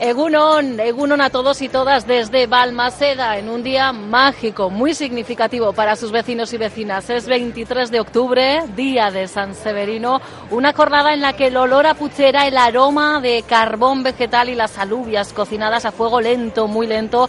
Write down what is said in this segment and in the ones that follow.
Egunon, Egunon a todos y todas desde Balmaseda en un día mágico, muy significativo para sus vecinos y vecinas. Es 23 de octubre, día de San Severino, una jornada en la que el olor a puchera, el aroma de carbón vegetal y las alubias cocinadas a fuego lento, muy lento,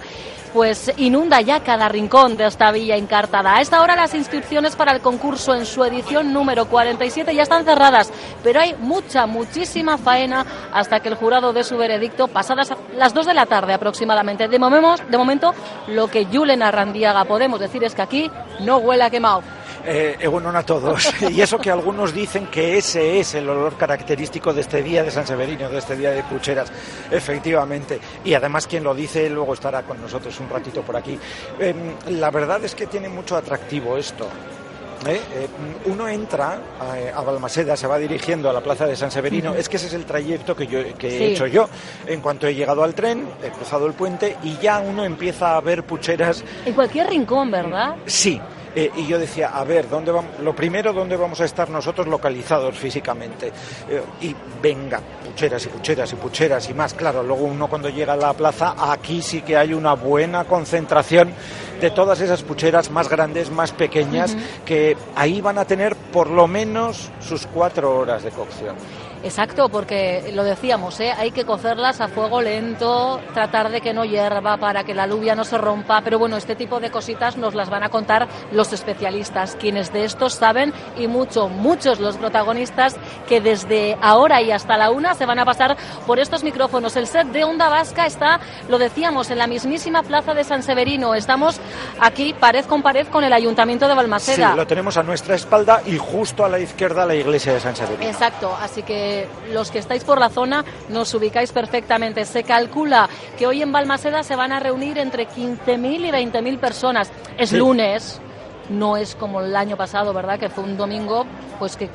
pues inunda ya cada rincón de esta villa encartada. A esta hora las inscripciones para el concurso en su edición número 47 ya están cerradas, pero hay mucha, muchísima faena hasta que el jurado dé su veredicto pasadas las 2 de la tarde aproximadamente. De momento, lo que Julen Arrandiaga podemos decir es que aquí no huele a quemado. Eh, bueno, a todos. Y eso que algunos dicen que ese es el olor característico de este día de San Severino, de este día de Pucheras, efectivamente. Y además quien lo dice luego estará con nosotros un ratito por aquí. Em, la verdad es que tiene mucho atractivo esto. ¿eh? Eh, uno entra a, Balmaseda, se va dirigiendo a la plaza de San Severino, es que ese es el trayecto que, yo, que he hecho yo. En cuanto he llegado al tren, he cruzado el puente y ya uno empieza a ver pucheras. En cualquier rincón, ¿verdad? Sí, eh, y yo decía, a ver, ¿dónde vamos? lo primero, ¿dónde vamos a estar nosotros localizados físicamente? Eh, y venga, pucheras y pucheras y pucheras y más. Claro, luego uno cuando llega a la plaza, aquí sí que hay una buena concentración de todas esas pucheras más grandes, más pequeñas, que ahí van a tener por lo menos sus cuatro horas de cocción. Exacto, porque lo decíamos, ¿eh? hay que cocerlas a fuego lento, tratar de que no hierva para que la alubia no se rompa, pero bueno, este tipo de cositas nos las van a contar los especialistas, quienes de estos saben y mucho, muchos los protagonistas que desde ahora y hasta la una se van a pasar por estos micrófonos. El set de Onda Vasca está, lo decíamos, en la mismísima plaza de San Severino. Estamos aquí pared con pared con el Ayuntamiento de Balmaseda. Sí, lo tenemos a nuestra espalda y justo a la izquierda la iglesia de San Severino. Exacto, así que los que estáis por la zona nos ubicáis perfectamente. Se calcula que hoy en Balmaseda se van a reunir entre 15.000 y 20.000 personas. Es lunes, no es como el año pasado, ¿verdad? Que fue un domingo, pues que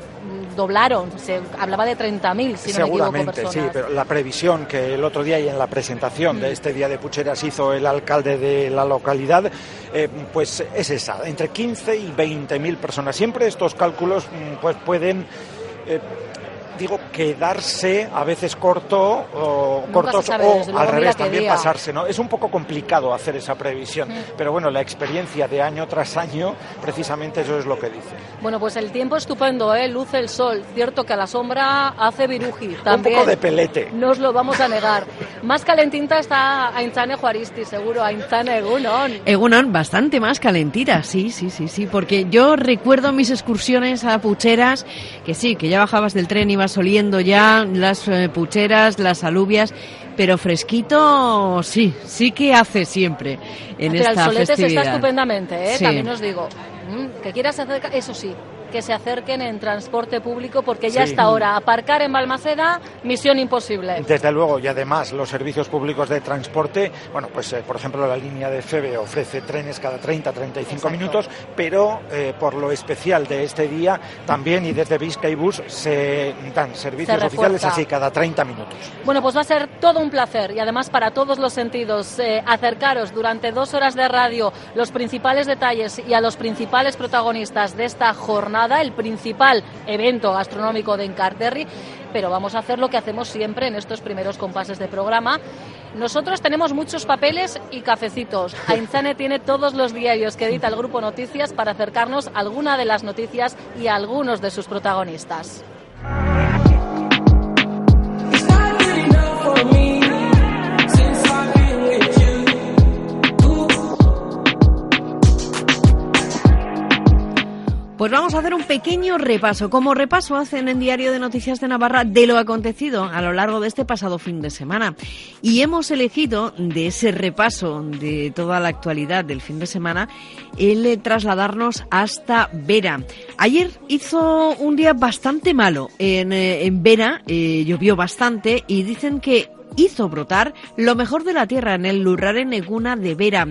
doblaron, se hablaba de 30.000, si no me equivoco, personas. sí, pero la previsión que el otro día y en la presentación de mm. este Día de Pucheras hizo el alcalde de la localidad, eh, pues es esa, entre 15 y 20.000 personas. Siempre estos cálculos mm, pues pueden... Eh, digo, quedarse a veces corto o cortos o al revés también pasarse, ¿no? Es un poco complicado hacer esa previsión, mm. pero bueno, la experiencia de año tras año, precisamente eso es lo que dice. Bueno, pues el tiempo estupendo, ¿eh? Luce el sol, cierto que a la sombra hace viruji también. Un poco de pelete. Nos lo vamos a negar. más calentita está Aintzane Juaristi, seguro, Aintzane Egunon. Egunon, bastante más calentita, sí, sí, sí, sí, porque yo recuerdo mis excursiones a Pucheras, que sí, que ya bajabas del tren y oliendo ya las eh, pucheras, las alubias, pero fresquito sí, sí que hace siempre en pero esta el solete se está estupendamente, ¿eh? también os digo. Mm, que quieras hacer, eso sí, que se acerquen en transporte público porque ya está ahora. Aparcar en Balmaceda, misión imposible. Desde luego, y además los servicios públicos de transporte, bueno, pues eh, por ejemplo la línea de FEBE ofrece trenes cada 30-35 minutos, pero eh, por lo especial de este día también y desde Bus se dan servicios oficiales así cada 30 minutos. Bueno, pues va a ser todo un placer y además para todos los sentidos eh, acercaros durante dos horas de radio los principales detalles y a los principales protagonistas de esta jornada el principal evento gastronómico de Encarterri, pero vamos a hacer lo que hacemos siempre en estos primeros compases de programa. Nosotros tenemos muchos papeles y cafecitos. Ainzane tiene todos los diarios que edita el Grupo Noticias para acercarnos a alguna de las noticias y a algunos de sus protagonistas. Pues vamos a hacer un pequeño repaso. Como repaso hacen en Diario de Noticias de Navarra de lo acontecido a lo largo de este pasado fin de semana. Y hemos elegido de ese repaso de toda la actualidad del fin de semana el trasladarnos hasta Vera. Ayer hizo un día bastante malo en, eh, Vera, eh, llovió bastante y dicen que hizo brotar lo mejor de la tierra en el Lurraren Eguna de Vera.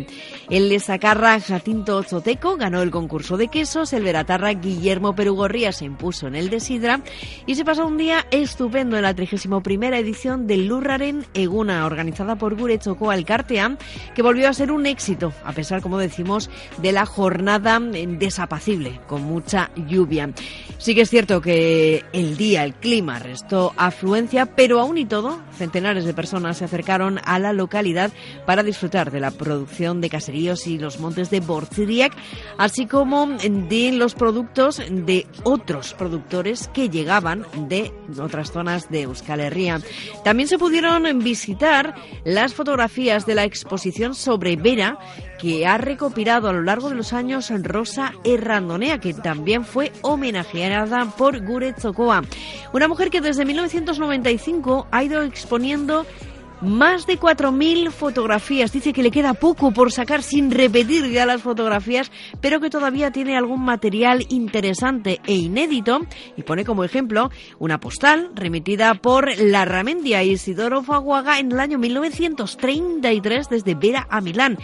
El lesacarra Jacinto Zoteco ganó el concurso de quesos, el veratarra Guillermo Perugorría se impuso en el de Sidra y se pasó un día estupendo en la 31 edición del Lurraren Eguna, organizada por Gure Chocó Alcartea, que volvió a ser un éxito, a pesar, como decimos, de la jornada desapacible, con mucha lluvia. Sí que es cierto que el día, el clima, restó afluencia, pero aún y todo, centenares de personas se acercaron a la localidad para disfrutar de la producción de caseríos y los montes de Borciriac, así como de los productos de otros productores que llegaban de otras zonas de Euskal Herria. También se pudieron visitar las fotografías de la exposición sobre Vera que ha recopilado a lo largo de los años Rosa Errandonea, que también fue homenajeada por Gure Zocoa. Una mujer que desde 1995 ha ido exponiendo más de 4.000 fotografías. Dice que le queda poco por sacar sin repetir ya las fotografías, pero que todavía tiene algún material interesante e inédito. Y pone como ejemplo una postal remitida por la Ramendia Isidoro Faguaga en el año 1933 desde Vera a Milán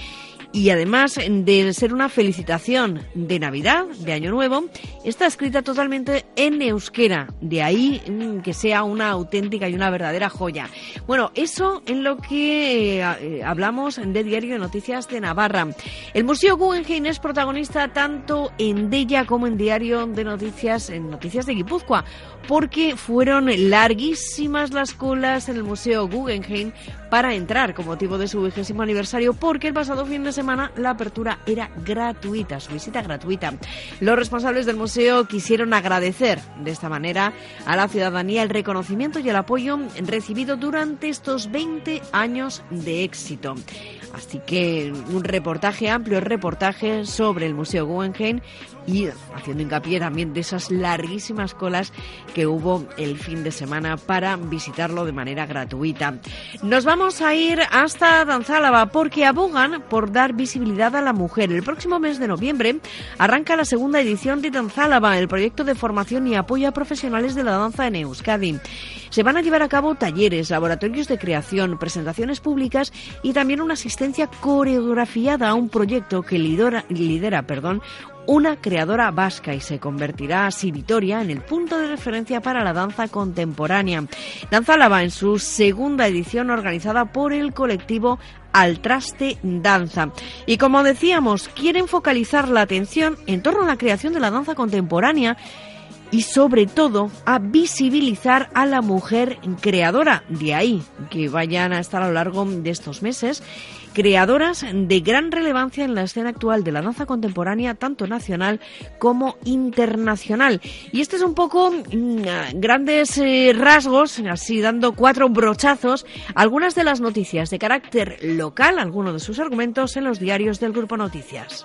y además de ser una felicitación de Navidad, de Año Nuevo, está escrita totalmente en euskera. De ahí mm, que sea una auténtica y una verdadera joya. Bueno, eso en lo que eh, hablamos de Diario de Noticias de Navarra. El Museo Guggenheim es protagonista tanto en Della como en Diario de Noticias, en Noticias de Guipúzcoa, porque fueron larguísimas las colas en el Museo Guggenheim para entrar con motivo de su vigésimo aniversario, porque el pasado fin de semana la apertura era gratuita, su visita gratuita. Los responsables del museo quisieron agradecer de esta manera a la ciudadanía el reconocimiento y el apoyo recibido durante estos 20 años de éxito. Así que un reportaje, amplio reportaje sobre el Museo Guggenheim haciendo hincapié también de esas larguísimas colas que hubo el fin de semana para visitarlo de manera gratuita. Nos vamos a ir hasta Danzálava porque abogan por dar visibilidad a la mujer. El próximo mes de noviembre arranca la segunda edición de Danzálava, el proyecto de formación y apoyo a profesionales de la danza en Euskadi. Se van a llevar a cabo talleres, laboratorios de creación, presentaciones públicas y también una asistencia coreografiada a un proyecto que lidera, lidera perdón, una creadora vasca y se convertirá así Vitoria en el punto de referencia para la danza contemporánea. Danza Lava en su segunda edición organizada por el colectivo Al Traste Danza. Y como decíamos, quieren focalizar la atención en torno a la creación de la danza contemporánea y sobre todo a visibilizar a la mujer creadora. De ahí que vayan a estar a lo largo de estos meses creadoras de gran relevancia en la escena actual de la danza contemporánea, tanto nacional como internacional. Y este es un poco mm, grandes eh, rasgos, así dando cuatro brochazos, algunas de las noticias de carácter local, algunos de sus argumentos en los diarios del Grupo Noticias.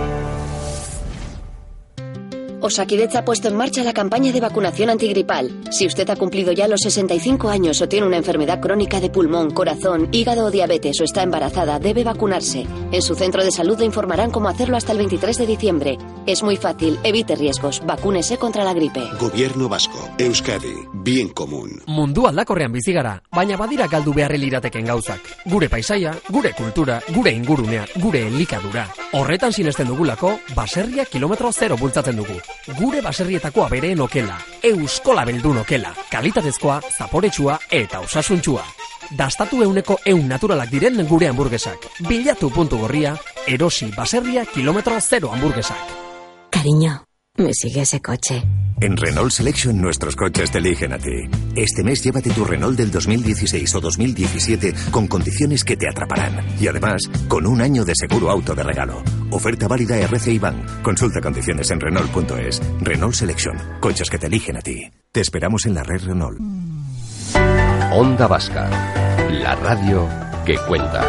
Osakidecha ha puesto en marcha la campaña de vacunación antigripal. Si usted ha cumplido ya los 65 años o tiene una enfermedad crónica de pulmón, corazón, hígado o diabetes o está embarazada, debe vacunarse. En su centro de salud le informarán cómo hacerlo hasta el 23 de diciembre. Es muy fácil, evite riesgos, vacúnese contra la gripe. Gobierno Vasco, Euskadi, bien común. Mundu aldakorrean bizi gara, baina badira galdu lirateken gauzak. Gure paisaia, gure kultura, gure ingurunea, gure elikadura. Horretan sinesten dugulako, baserria kilometro zero bultzatzen dugu. Gure baserrietako abereen okela, euskola beldun okela, kalitatezkoa, zaporetsua eta osasuntxua. Dastatu euneko eun naturalak diren gure hamburguesak. Bilatu puntu gorria, erosi baserria kilometro zero hamburguesak. Cariño, me sigue ese coche. En Renault Selection nuestros coches te eligen a ti. Este mes llévate tu Renault del 2016 o 2017 con condiciones que te atraparán. Y además, con un año de seguro auto de regalo. Oferta válida RCI Bank. Consulta condiciones en Renault.es. Renault Selection. Coches que te eligen a ti. Te esperamos en la red Renault. Onda Vasca, la radio que cuenta.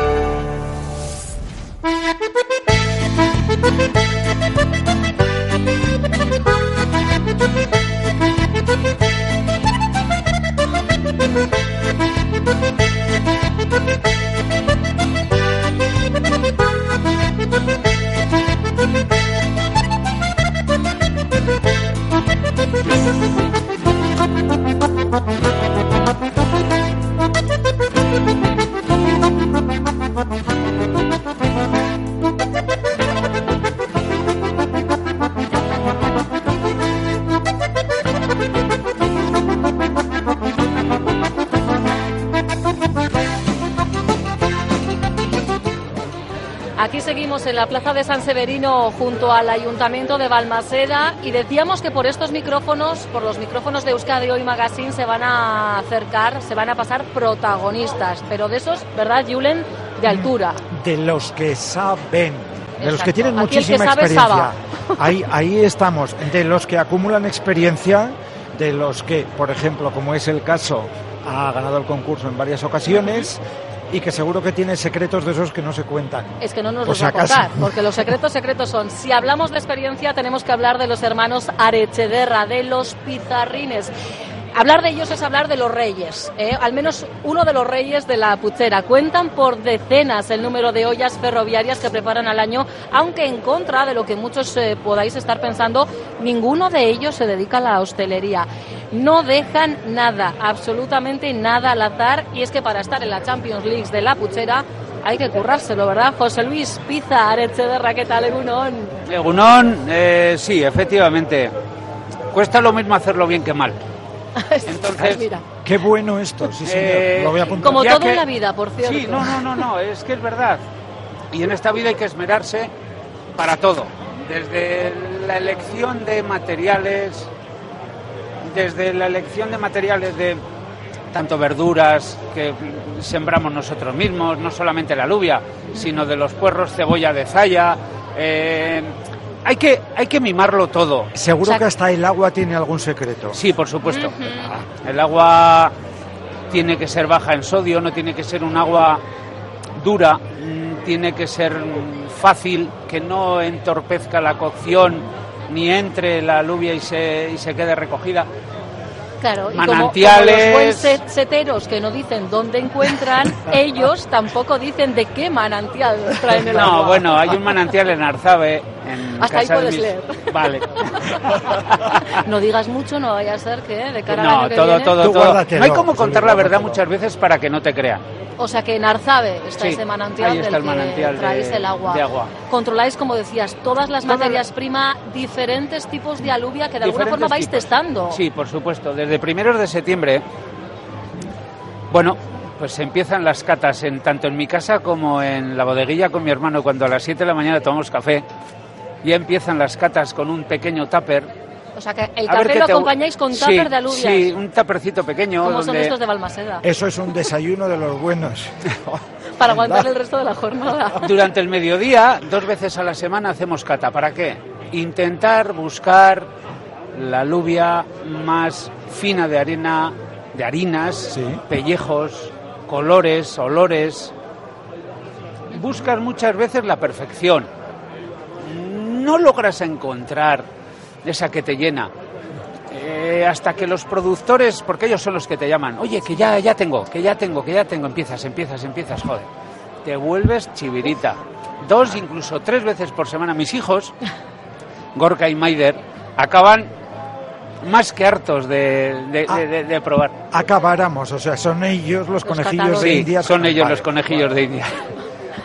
La Plaza de San Severino junto al Ayuntamiento de Balmaseda y decíamos que por estos micrófonos, por los micrófonos de Euskadi Hoy Magazine se van a acercar, se van a pasar protagonistas, pero de esos, ¿verdad, Julen? De altura. De los que saben, de los que tienen que muchísima sabe, experiencia. ahí estamos, de los que acumulan experiencia, de los que, por ejemplo, como es el caso, ha ganado el concurso en varias ocasiones y que seguro que tiene secretos de esos que no se cuentan. Es que no nos los va a contar, porque los secretos secretos son. Si hablamos de experiencia, tenemos que hablar de los hermanos Arechederra, de los pizarrines. Hablar de ellos es hablar de los reyes, ¿eh? al menos uno de los reyes de la puchera. Cuentan por decenas el número de ollas ferroviarias que preparan al año, aunque en contra de lo que muchos eh, podáis estar pensando, ninguno de ellos se dedica a la hostelería. No dejan nada, absolutamente nada al azar, y es que para estar en la Champions League de la puchera hay que currárselo, ¿verdad? José Luis Pizza, Arechederra, ¿qué tal, Egunon? Egunón, eh, sí, efectivamente. Cuesta lo mismo hacerlo bien que mal. Entonces, Mira, Qué bueno esto, sí señor, Eh, lo voy a apuntar. como ya todo que- en la vida, por cierto. Sí, no, no, no, no, es que es verdad. Y en esta vida hay que esmerarse para todo. Desde la elección de materiales, desde la elección de materiales de tanto verduras que sembramos nosotros mismos, no solamente la alubia, sino de los puerros, cebolla de zaya. eh, hay, que, hay que mimarlo todo. Seguro O sea- que hasta el agua tiene algún secreto. Sí, por supuesto. El agua tiene que ser baja en sodio, no tiene que ser un agua dura, mm, tiene que ser fácil, que no entorpezca la cocción ni entre la alubia y se, y se quede recogida. Claro, y como- Manantiales. como, los buen set- seteros que no dicen dónde encuentran, ellos tampoco dicen de qué manantial traen el agua. No, bueno, hay un manantial en Arzabe. En Hasta ahí casa puedes mis- leer. Vale. No digas mucho, no vaya a ser que de cara No, año que todo, viene- todo, todo. guárdatelo, No hay como contar la verdad muchas veces para que no te crean. O sea que en Arzabe está Sí, ese manantial está del el manantial que traéis de- el agua. de agua. Controláis, como decías, todas las Todas materias prima, diferentes tipos de alubia que de alguna forma vais tipos. testando. Sí, por supuesto. Desde primeros de septiembre, bueno, pues empiezan las catas en tanto en mi casa como en la bodeguilla con mi hermano cuando a las 7 de la mañana tomamos café. Ya empiezan las catas con un pequeño tupper. O sea que el café lo te- acompañáis con Sí, tupper de alubias. Sí, un tuppercito pequeño. como son donde- estos de Balmaseda. Eso es un desayuno de los buenos. Para aguantar el resto de la jornada. Durante el mediodía, dos veces a la semana hacemos cata. ¿Para qué? Intentar buscar la alubia más fina de arena, de harinas, Sí. pellejos, colores, olores. Buscas muchas veces la perfección. No logras encontrar esa que te llena. Eh, hasta que los productores, porque ellos son los que te llaman, oye, que ya, ya tengo, que ya tengo, que ya tengo, empiezas, empiezas, empiezas, joder. Te vuelves chivirita. Dos, incluso tres veces por semana. Mis hijos, Gorka y Maider, acaban más que hartos de, de- Ah. de- de- de probar. Acabáramos, o sea, son ellos los, conejillos de Sí, India. son ellos Vale, los conejillos vale. de India.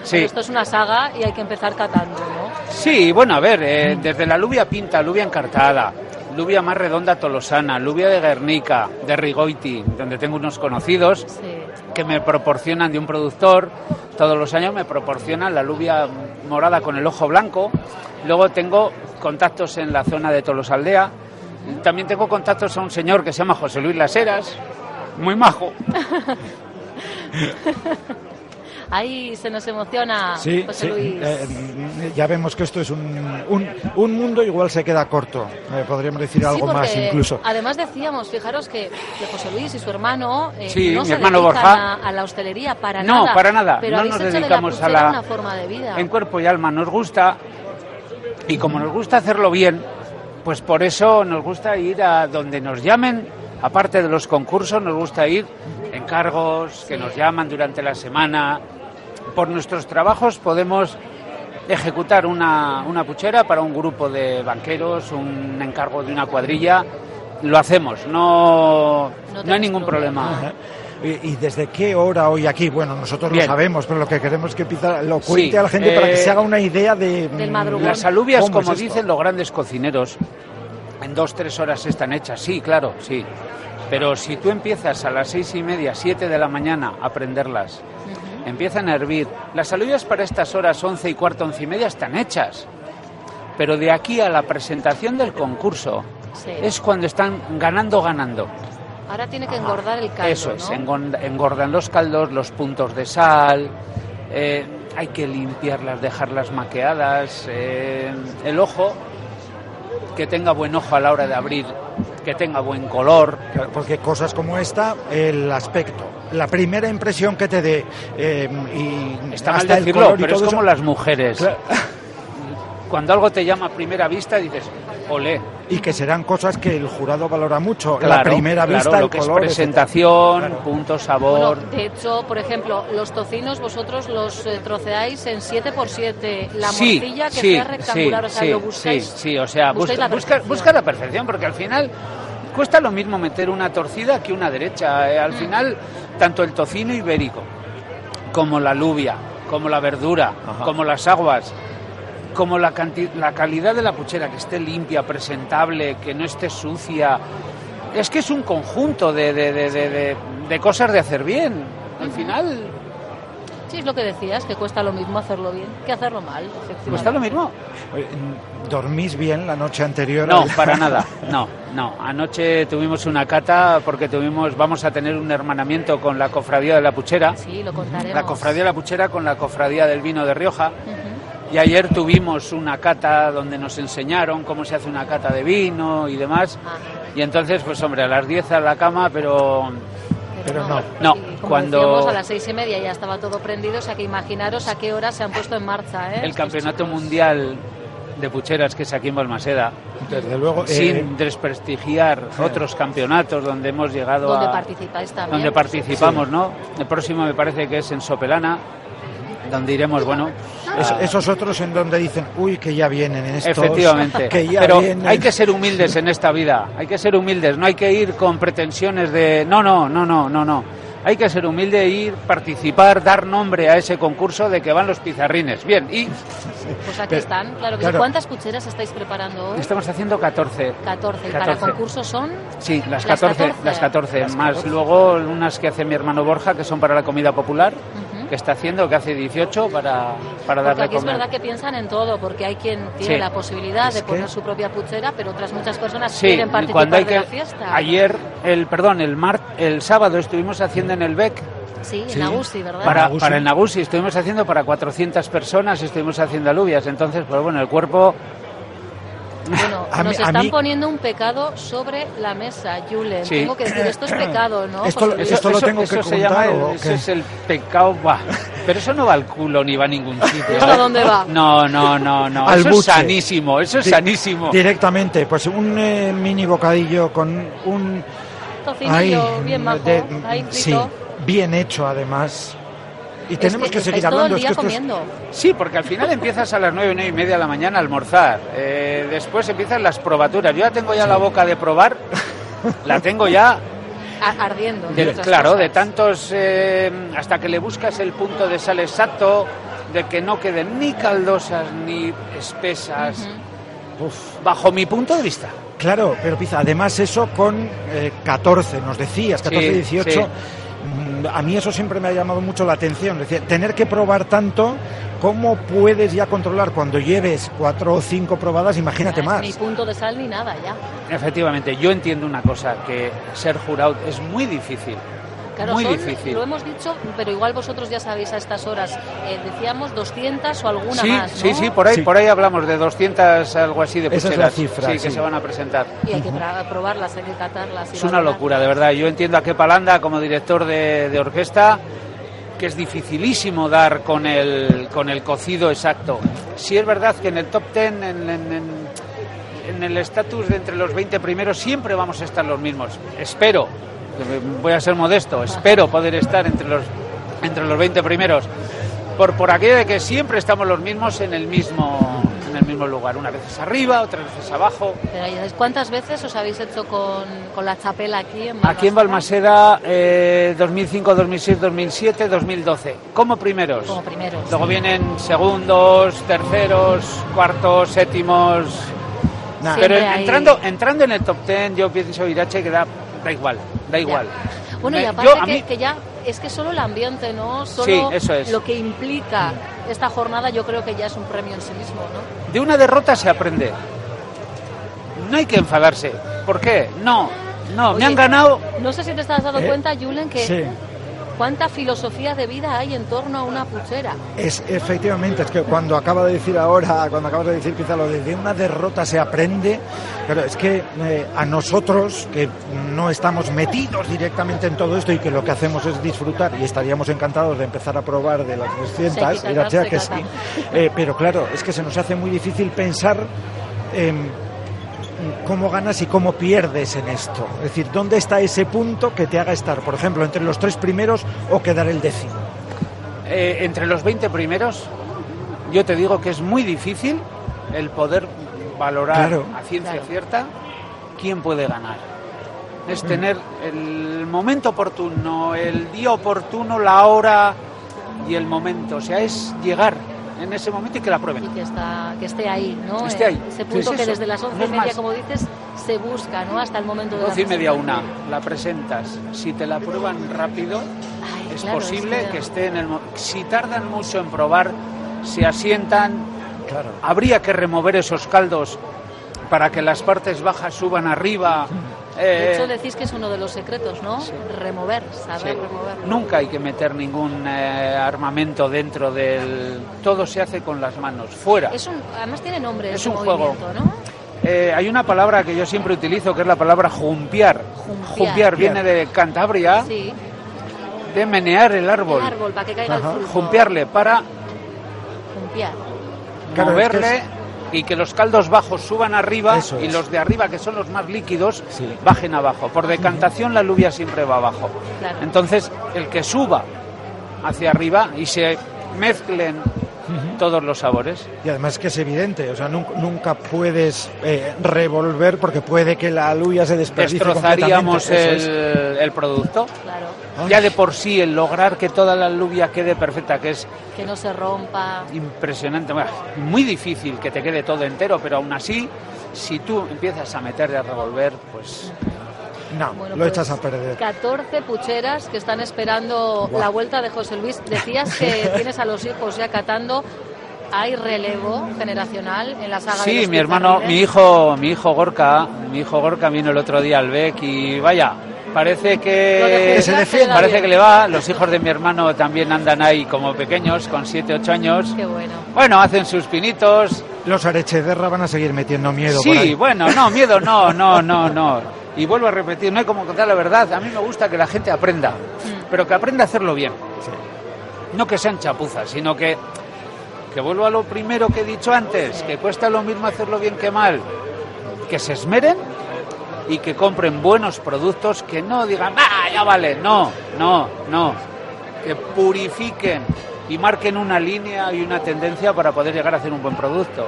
Pero Sí, Esto es una saga y hay que empezar catando, ¿no? sí, bueno, a ver, eh, desde la lubia pinta, lubia encartada, lubia más redonda tolosana, lubia de Guernica, de Rigoiti, donde tengo unos conocidos Sí. que me proporcionan de un productor, todos los años me proporcionan la lubia morada con el ojo blanco. Luego tengo contactos en la zona de Tolosaldea. También tengo contactos a un señor que se llama José Luis Las Heras, muy majo. Ahí se nos emociona Sí, José sí, Luis. eh, ya vemos que esto es un, un, un mundo igual se queda corto. Eh, podríamos decir Sí, algo más incluso. Además decíamos, fijaros que, que José Luis y su hermano eh, Sí, no mi se hermano dedican Borja. a, a la hostelería para No, nada. para nada. Pero No nos hecho de la dedicamos a la- una forma de vida. En cuerpo y alma nos gusta y como nos gusta hacerlo bien, pues por eso nos gusta ir a donde nos llamen, aparte de los concursos, nos gusta ir encargos que nos llaman durante la semana. Por nuestros trabajos podemos ejecutar una, una puchera para un grupo de banqueros, un encargo de una cuadrilla. Lo hacemos, no, no, hay ningún problema. ¿Y, desde qué hora hoy aquí? Bueno, nosotros Bien. lo sabemos, pero lo que queremos es que Pizarra lo cuente Sí, a la gente para que eh, se haga una idea de... mm, Las alubias, ¿cómo es como dicen los grandes cocineros, en dos, tres horas están hechas. Sí, claro, sí. Pero si tú empiezas a las seis y media, siete de la mañana a prenderlas, empiezan a hervir. Las alubias para estas horas, once y cuarto, once y media, están hechas. Pero de aquí a la presentación del concurso Sí. es cuando están ganando, ganando. Ahora tiene que engordar el caldo, Eso es, engordan los caldos, los puntos de sal, eh, hay que limpiarlas, dejarlas maqueadas, eh, el ojo, que tenga buen ojo a la hora de abrir, que tenga buen color. Porque cosas como esta, el aspecto, la primera impresión que te dé eh, y Está mal decirlo, pero es como eso, las mujeres. Claro. Cuando algo te llama a primera vista, dices, olé. y que serán cosas que el jurado valora mucho. la Claro, primera claro, vista, lo el que es color, presentación, etcétera. punto, sabor. Bueno, de hecho, por ejemplo, los tocinos vosotros los eh, troceáis en 7x7. La sí, morcilla que sí, sea rectangular, sí, o sea, sí, lo buscáis. Sí, sí, o sea, buscáis busca, la busca, perfección. busca la perfección, porque al final cuesta lo mismo meter una torcida que una derecha. eh, al Mm. final, tanto el tocino ibérico, como la alubia, como la verdura, como las aguas, como la, canti- la calidad de la puchera, que esté limpia, presentable, que no esté sucia. Es que es un conjunto de, de- de- de- de- de cosas de hacer bien. Al final, Sí, es lo que decías, que cuesta lo mismo hacerlo bien que hacerlo mal. ¿cuesta lo mismo? ¿Dormís bien la noche anterior? No, para nada. No, no. Anoche tuvimos una cata porque tuvimos, vamos a tener un hermanamiento con la cofradía de la Puchera. Sí, lo contaremos. La cofradía de la Puchera con la cofradía del vino de Rioja. Y ayer tuvimos una cata donde nos enseñaron cómo se hace una cata de vino y demás. Y entonces, pues hombre, a las 10 a la cama, pero... Pero no. No, Como cuando decíamos, a las seis y media ya estaba todo prendido, o sea que imaginaros a qué hora se han puesto en marcha. ¿eh? el campeonato mundial de pucheras que es aquí en Balmaseda, Desde luego, eh, sin desprestigiar otros campeonatos donde hemos llegado Donde a... participáis también. donde participamos, ¿no? El próximo me parece que es en Sopelana, donde iremos, bueno... es- a- esos otros en donde dicen, uy, que ya vienen estos. Efectivamente. Que ya Pero vienen. hay que ser humildes en esta vida. Hay que ser humildes. No hay que ir con pretensiones de no, no, no, no, no, no. Hay que ser humilde e ir, participar, dar nombre a ese concurso de que van los pizarrines. Bien, y Pues aquí Pero- están, claro que sí. claro. ¿Cuántas pucheras estáis preparando hoy? estamos haciendo 14. 14. ¿Y para 14. concursos son? Sí, las Las 14, 14. las 14, Las más 14. luego unas que hace mi hermano Borja, que son para la comida popular, que está haciendo, que hace 18 para, para darle aquí es comer. verdad que piensan en todo, porque hay quien tiene Sí. la posibilidad de Es que- poner su propia puchera, pero otras muchas personas Sí, quieren participar cuando hay de que la fiesta. ayer el perdón, el mar, el sábado estuvimos haciendo en el BEC Sí, en Agusti, ¿verdad? para, para el Nagusi estuvimos haciendo para 400 personas, estuvimos haciendo alubias, entonces pues bueno, el cuerpo Bueno, A nos están mí- poniendo un pecado sobre la mesa, Julen. Sí. Tengo que decir, esto es pecado, ¿no? Esto- esto lo tengo que eso se llama el- ¿o eso es el pecado, buah. pero eso no va al culo ni va a ningún sitio. ¿Esto a dónde va? No, no, no, no, Al eso buche. es sanísimo, eso es Di- sanísimo. Directamente, pues un eh, mini bocadillo con un... Tocinillo bien majo, de- ahí sí, bien hecho además. Y tenemos Es que, seguir todo hablando. el es día que esto es- comiendo. Sí, porque al final empiezas a las nueve, nueve y media de la mañana a almorzar. Eh, después empiezan las probaturas. Yo ya tengo ya la boca de probar, la tengo ya, ardiendo. de- claro, cosas. de tantos, eh, hasta que le buscas el punto de sal exacto, de que no queden ni caldosas ni espesas. Uf, bajo mi punto de vista. Claro, pero Pizza, además eso con eh, 14, nos decías, 14, Sí, 18. sí. Mm, A mí eso siempre me ha llamado mucho la atención. Es decir, tener que probar tanto, ¿cómo puedes ya controlar cuando lleves cuatro o cinco probadas? Imagínate más. Ni punto de sal ni nada, ya. Efectivamente, yo entiendo una cosa, que ser jurado es muy difícil. Claro, muy son- difícil. Lo hemos dicho, pero igual vosotros ya sabéis a estas horas. Eh, decíamos 200 o alguna Sí, más, ¿no? sí, sí, por ahí, Sí. por ahí hablamos de 200 algo así de Esa es pucheras. la cifra, sí, que se van a presentar. Y hay que probarlas, hay que catarlas. y Es una locura, de verdad. Yo entiendo a Kepa Landa como director de, de orquesta que es dificilísimo dar con el, con el cocido exacto. Sí es verdad que en el top 10, en, en- en- en el estatus de entre los 20 primeros, siempre vamos a estar los mismos. Espero, que voy a ser modesto, espero poder estar entre los, entre los 20 primeros. Por, por aquello de que siempre estamos los mismos en el mismo, en el mismo lugar. Una vez es arriba, otras veces abajo. Pero ¿Cuántas veces os habéis hecho con, con la chapela aquí en Aquí en Balmaseda, eh, 2005, 2006, 2007, 2012. Como primeros. Como primeros. Luego vienen segundos, terceros, cuartos, séptimos. Nah. Pero hay- entrando, entrando en el top 10, yo pienso Irache que da, da igual, da igual. Bueno, y aparte yo, que, mí- que ya es que solo el ambiente, ¿no? Solo Sí, eso es. lo que implica esta jornada yo creo que ya es un premio en sí mismo, ¿no? De una derrota se aprende. No hay que enfadarse. ¿Por qué? No, no, Oye, me han ganado. No sé si te estás dando Eh, cuenta, Julen, que Sí. Cuánta filosofía de vida hay en torno a una puchera. Es efectivamente, es que cuando acaba de decir ahora, cuando acabas de decir quizá lo de, de una derrota se aprende, pero es que eh, a nosotros que no estamos metidos directamente en todo esto y que lo que hacemos es disfrutar y estaríamos encantados de empezar a probar de las 300, Sí, quizás, Iratzea, sí, que sí. Eh, pero claro, es que se nos hace muy difícil pensar en cómo ganas y cómo pierdes en esto. Es decir, ¿dónde está ese punto que te haga estar, por ejemplo, entre los tres primeros o quedar el décimo? Eh, entre los 20 primeros, yo te digo que es muy difícil el poder valorar Claro. a ciencia Claro. cierta quién puede ganar. Es Mm. tener el momento oportuno, el día oportuno, la hora y el momento. O sea, es llegar en ese momento y que la Y prueben. que, está, que esté ahí, ¿no? Esté Eh, ahí. Ese Sí, punto es que desde las once No y media, más. como dices, se busca, ¿no? Hasta el momento de la 12 y media, una, la presentas. Si te la prueban rápido, Ay, es claro, posible es que esté en el... Si tardan mucho en probar, se asientan, Claro. habría que remover esos caldos para que las partes bajas suban arriba. De Eh, hecho, decís que es uno de los secretos, ¿no? Remover, saber sí. remover. Nunca hay que meter ningún eh, armamento dentro del... Todo se hace con las manos, fuera. Es un, además tiene nombre Es ese un juego. ¿no? Eh, hay una palabra que yo siempre utilizo que es la palabra jumpiar. Jumpiar. viene de Cantabria, Sí, de menear el árbol. el árbol, para que caiga Ajá. el fruto. Jumpiarle para Jumpiar. Claro, moverle es y que los caldos bajos suban arriba Eso y es. los de arriba, que son los más líquidos, Sí. bajen abajo. Por decantación la lluvia siempre va abajo. Claro. Entonces, el que suba hacia arriba y se mezclen todos los sabores. Y además que es evidente, o sea, nunca, nunca puedes eh, revolver porque puede que la aluya se desperdicie Destrozaríamos el, es. el producto. Claro, Ay. Ya de por sí, el lograr que toda la lluvia quede perfecta, que es que no se rompa. impresionante, bueno, muy difícil que te quede todo entero, pero aún así, si tú empiezas a meterle a revolver, pues No, Bueno, lo pues, echas a perder. 14 pucheras que están esperando Guau. la vuelta de José Luis. Decías que tienes a los hijos ya catando. Hay relevo generacional en la saga de Sí, los mi hermano, mi hijo, mi hijo Gorka, mi hijo Gorka vino el otro día al BEC y vaya, parece de que juzgar se defiende. parece que le va. Los hijos de mi hermano también andan ahí como pequeños, con 7, 8 años. Qué bueno. Bueno, hacen sus pinitos. Los Arechederra van a seguir metiendo miedo por Sí, ahí. bueno, no, miedo no, no, no, no. Y vuelvo a repetir, no hay como contar la verdad. A mí me gusta que la gente aprenda, pero que aprenda a hacerlo bien. No que sean chapuzas, sino que, que vuelvo a lo primero que he dicho antes, que cuesta lo mismo hacerlo bien que mal. Que se esmeren y que compren buenos productos, que no digan, ¡ah, ya vale! No, no, no. Que purifiquen y marquen una línea y una tendencia para poder llegar a hacer un buen producto.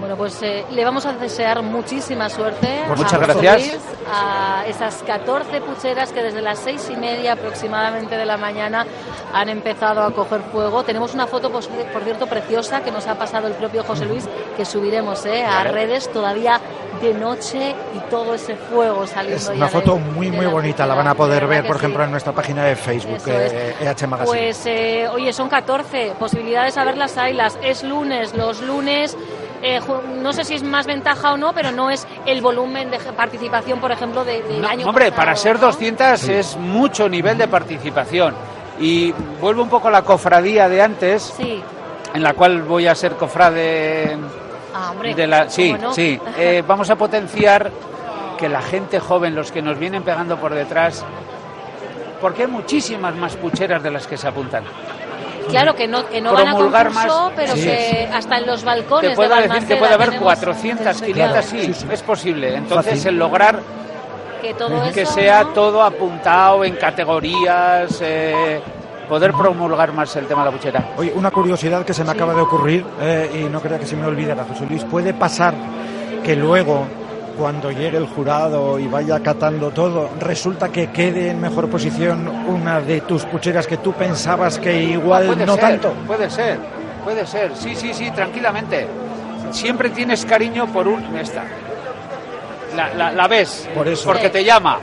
Bueno, pues eh, le vamos a desear muchísima suerte. Pues a muchas José gracias. Luis, a esas 14 pucheras que desde las seis y media aproximadamente de la mañana han empezado a coger fuego. Tenemos una foto, pues, por cierto, preciosa que nos ha pasado el propio José Luis, que subiremos eh, a redes todavía de noche y todo ese fuego saliendo Es una de- foto muy, de muy la bonita. La van a poder De ver, por sí. ejemplo, en nuestra página de Facebook, eh, EH Magazine. Pues, eh, oye, son 14 posibilidades a verlas hay. Las es lunes, los lunes eh, no sé si es más ventaja o no, pero no es el volumen de participación, por ejemplo, de- del No, año hombre, pasado, para ser ¿no? 200 es mucho nivel de participación. Y vuelvo un poco a la cofradía de antes, Sí. en la cual voy a ser cofrade Ah, hombre. de la... Sí, sí. Eh, vamos a potenciar que la gente joven, los que nos vienen pegando por detrás, porque hay muchísimas más pucheras de las que se apuntan. Claro que no, que no van a concurso, más. pero Sí. que hasta en los balcones Te puedo de decir que puede haber tenemos 400, 500, sí, es posible. Entonces, Fácil. el lograr que todo que eso, sea ¿no? todo apuntado en categorías, eh, poder promulgar más el tema de la puchera. Oye, una curiosidad que se me acaba de ocurrir eh, y no quería que se me olvidara, José Luis. ¿Puede pasar que luego, cuando llegue el jurado y vaya catando todo, resulta que quede en mejor posición una de tus pucheras que tú pensabas que igual puede no ser, tanto? Puede ser, puede ser. Sí, sí, sí, tranquilamente. Siempre tienes cariño por un... Esta. La, la, la ves, Por eso. porque te llama.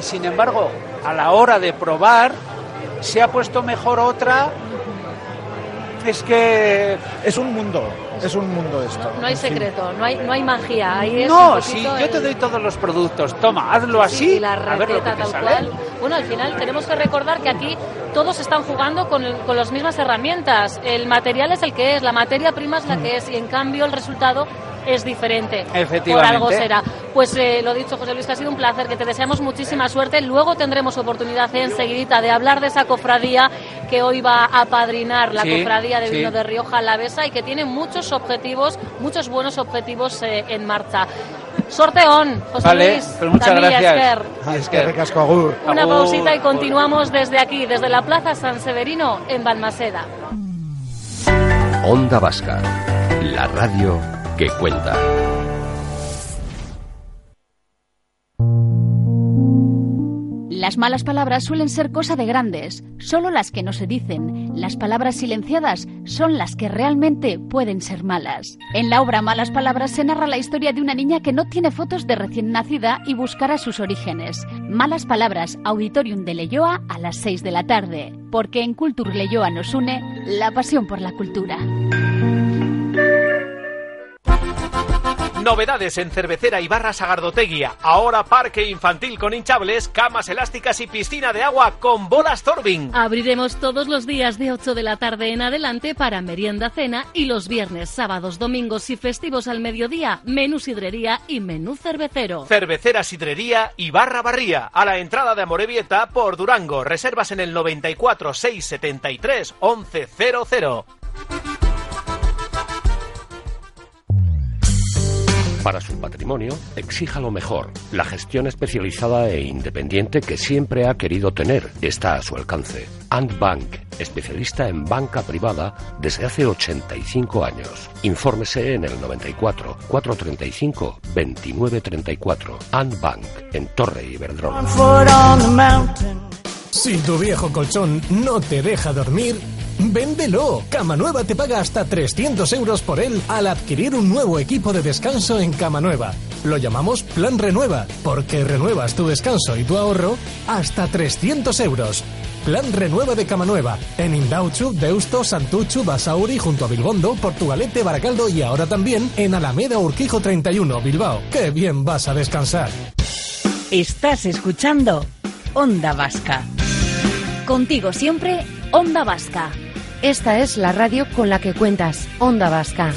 Sin embargo, a la hora de probar, se ha puesto mejor otra. Es que Es un mundo, es un mundo esto. No hay secreto, no hay, no hay magia. Ahí es no, si yo te doy todos los productos, toma, hazlo así, Sí, y la a ver lo que receta te tal sale. cual. Bueno, al final tenemos que recordar que aquí todos están jugando con, el- con las mismas herramientas. El material es el que es, la materia prima es la que es y en cambio el resultado es diferente. Efectivamente. Por algo será. Pues eh, lo dicho, José Luis, que ha sido un placer, que te deseamos muchísima suerte. Luego tendremos oportunidad enseguidita de hablar de esa cofradía que hoy va a padrinar la Sí, cofradía de sí. vino de Rioja Alavesa y que tiene muchos objetivos, muchos buenos objetivos eh, en marcha. Sorteón, José Vale, Luis. pues muchas gracias. Esquer. Ah, es que recasco agur. Una Agur. pausita y continuamos desde aquí, desde la Plaza San Severino, en Balmaseda. Onda Vasca, la radio que cuenta. Las malas palabras suelen ser cosa de grandes, solo las que no se dicen. Las palabras silenciadas son las que realmente pueden ser malas. En la obra Malas Palabras se narra la historia de una niña que no tiene fotos de recién nacida y buscará sus orígenes. Malas Palabras, Auditorium de Leyoa a las 6 de la tarde, porque en Cultur Leyoa nos une la pasión por la cultura. Novedades en Cervecera Ibarra Sagardoteguía. Ahora parque infantil con hinchables, camas elásticas y piscina de agua con bolas Thorbing. Abriremos todos los días de 8 de la tarde en adelante para merienda cena y los viernes, sábados, domingos y festivos al mediodía, menú sidrería y menú cervecero. Cervecera Sidrería Ibarra Barría. A la entrada de Amorebieta por Durango. Reservas en el 94 673 1100. Para su patrimonio, exija lo mejor. La gestión especializada e independiente que siempre ha querido tener está a su alcance. Ant Bank, especialista en banca privada desde hace 85 años. Infórmese en el 94 435 2934. Ant Bank, en Torre Iberdrola. Si tu viejo colchón no te deja dormir, véndelo. Cama Nueva te paga hasta 300 euros por él al adquirir un nuevo equipo de descanso en Cama Nueva. Lo llamamos Plan Renueva, porque renuevas tu descanso y tu ahorro hasta 300 euros. Plan Renueva de Cama Nueva, en Indauchu, Deusto, Santuchu, Basauri, junto a Bilbondo, Portugalete, Baracaldo y ahora también en Alameda Urquijo 31, Bilbao. ¡Qué bien vas a descansar! Estás escuchando Onda Vasca. Contigo siempre, Onda Vasca. Esta es la radio con la que cuentas, Onda Vasca.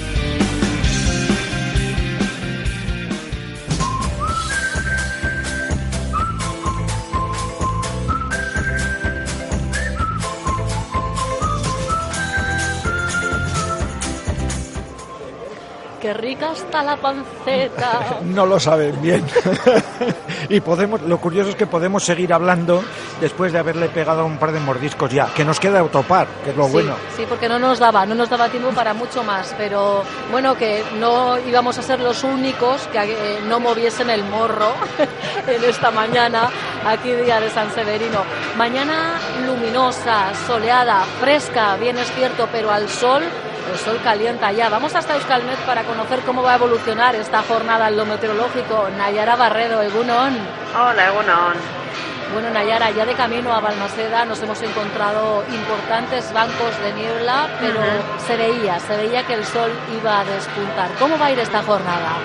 Qué rica está la panceta. No lo saben bien. y podemos, lo curioso es que podemos seguir hablando después de haberle pegado un par de mordiscos ya, que nos queda autopar, que es lo Sí, bueno. Sí, porque no nos daba, no nos daba tiempo para mucho más, pero bueno, que no íbamos a ser los únicos que eh, no moviesen el morro en esta mañana, aquí día de San Severino. Mañana luminosa, soleada, fresca, bien es cierto, pero al sol, el sol calienta ya. Vamos hasta Euskalmet para conocer cómo va a evolucionar esta jornada en lo meteorológico. Nayara Barredo, Egunon. Hola, Egunon. Bueno, Nayara, ya de camino a Balmaseda nos hemos encontrado importantes bancos de niebla, pero se veía, se veía que el sol iba a despuntar. ¿Cómo va a ir esta jornada?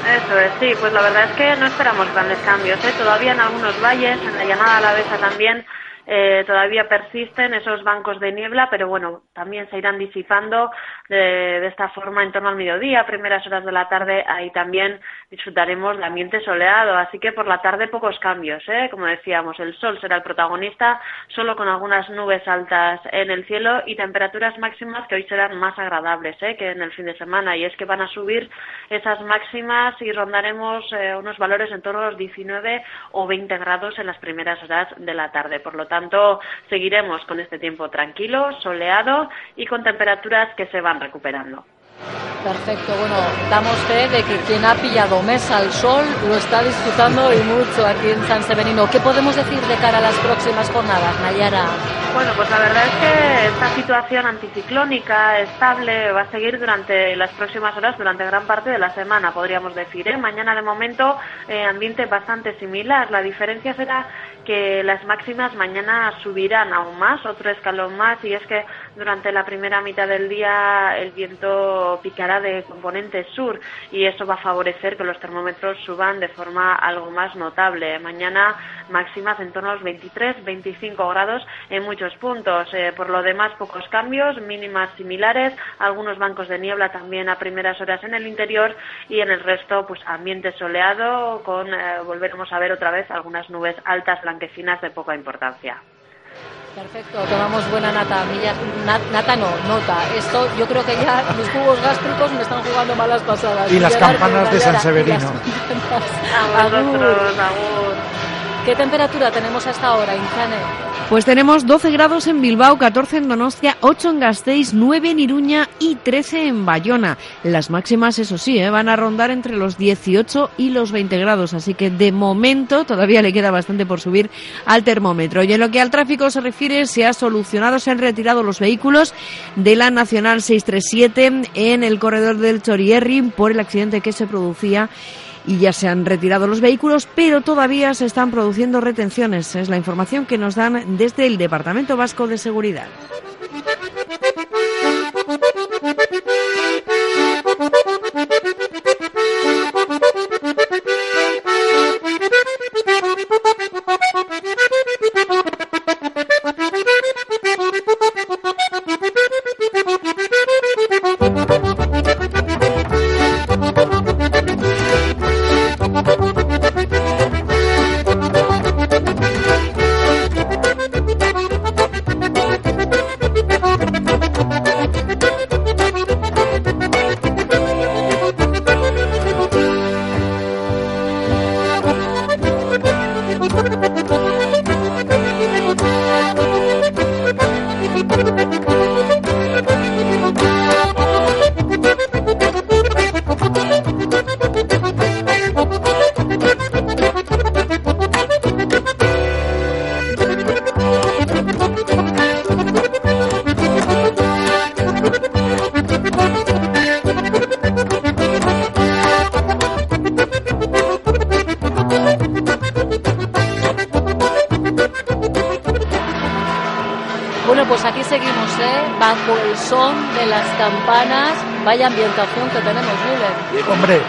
Eso es, sí, pues la verdad es que no esperamos grandes cambios. ¿eh? Todavía en algunos valles, en la llanada alavesa también, eh, todavía persisten esos bancos de niebla, pero bueno, también se irán disipando de, esta forma en torno al mediodía, primeras horas de la tarde, ahí también disfrutaremos de ambiente soleado, así que por la tarde pocos cambios, ¿eh? como decíamos, el sol será el protagonista, solo con algunas nubes altas en el cielo y temperaturas máximas que hoy serán más agradables ¿eh? que en el fin de semana, y es que van a subir esas máximas y rondaremos eh, unos valores en torno a los 19 o 20 grados en las primeras horas de la tarde, por lo tanto seguiremos con este tiempo tranquilo, soleado y con temperaturas que se van recuperando. Perfecto, bueno, damos fe de que quien ha pillado mesa al sol lo está disfrutando y mucho aquí en San Severino. ¿Qué podemos decir de cara a las próximas jornadas, Nayara? Bueno, pues la verdad es que esta situación anticiclónica estable va a seguir durante las próximas horas, durante gran parte de la semana, podríamos decir. ¿eh? Mañana, de momento, eh, ambiente bastante similar. La diferencia será que las máximas mañana subirán aún más, otro escalón más, y es que durante la primera mitad del día el viento picará de componente sur y eso va a favorecer que los termómetros suban de forma algo más notable. Mañana máximas en torno a los 23-25 grados en muchos puntos. Eh, por lo demás, pocos cambios, mínimas similares, algunos bancos de niebla también a primeras horas en el interior y en el resto, pues ambiente soleado con eh, volveremos a ver otra vez algunas nubes altas blanquecinas de poca importancia. Perfecto, tomamos buena nata. nata no, nota. Esto yo creo que ya mis jugos gástricos me están jugando malas pasadas. Y las campanas de San Severino. ¿Qué temperatura tenemos hasta ahora, Inzane? Pues tenemos 12 grados en Bilbao, 14 en Donostia, 8 en Gasteiz, 9 en Iruña y 13 en Bayona. Las máximas, eso sí, ¿eh? van a rondar entre los 18 y los 20 grados, así que de momento todavía le queda bastante por subir al termómetro. Y en lo que al tráfico se refiere, se ha solucionado, se han retirado los vehículos de la Nacional 637 en el corredor del Chorierri por el accidente que se producía y ya se han retirado los vehículos, pero todavía se están produciendo retenciones. Es la información que nos dan desde el Departamento Vasco de Seguridad. Campanas, vaya ambientación que tenemos, Müller. Hombre,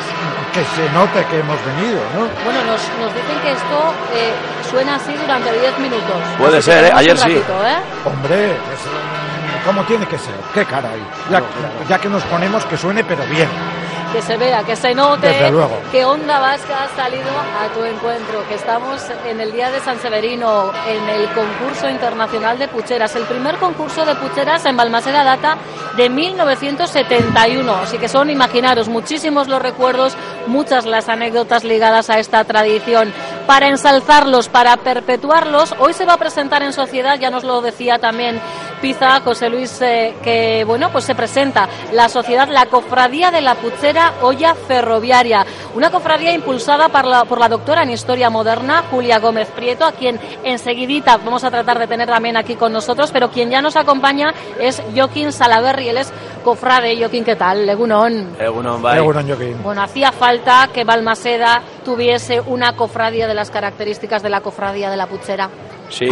que se note que hemos venido, ¿no? Bueno, nos, nos dicen que esto eh, suena así durante 10 minutos. Puede ser, ¿eh? Ayer sí. ¿eh? Hombre, ¿cómo tiene que ser? ¿Qué caray? Ya, ya que nos ponemos que suene, pero bien que se vea, que se note que Onda Vasca ha salido a tu encuentro, que estamos en el Día de San Severino, en el concurso internacional de pucheras, el primer concurso de pucheras en Balmaseda data de 1971, así que son, imaginaros, muchísimos los recuerdos, muchas las anécdotas ligadas a esta tradición. Para ensalzarlos, para perpetuarlos, hoy se va a presentar en sociedad, ya nos lo decía también Pizza, José Luis, eh, que bueno, pues se presenta. La sociedad, la Cofradía de la Puchera Olla Ferroviaria, una cofradía impulsada por la, doctora en Historia Moderna, Julia Gómez Prieto, a quien enseguidita vamos a tratar de tener también aquí con nosotros, pero quien ya nos acompaña es Joaquín Salaverri, él es Cofrade, Joaquín, ¿qué tal? Legunón. Legunón, bye. Legunón, Joaquín. Bueno, hacía falta que Balmaseda tuviese una cofradía de las características de la cofradía de la puchera. Sí.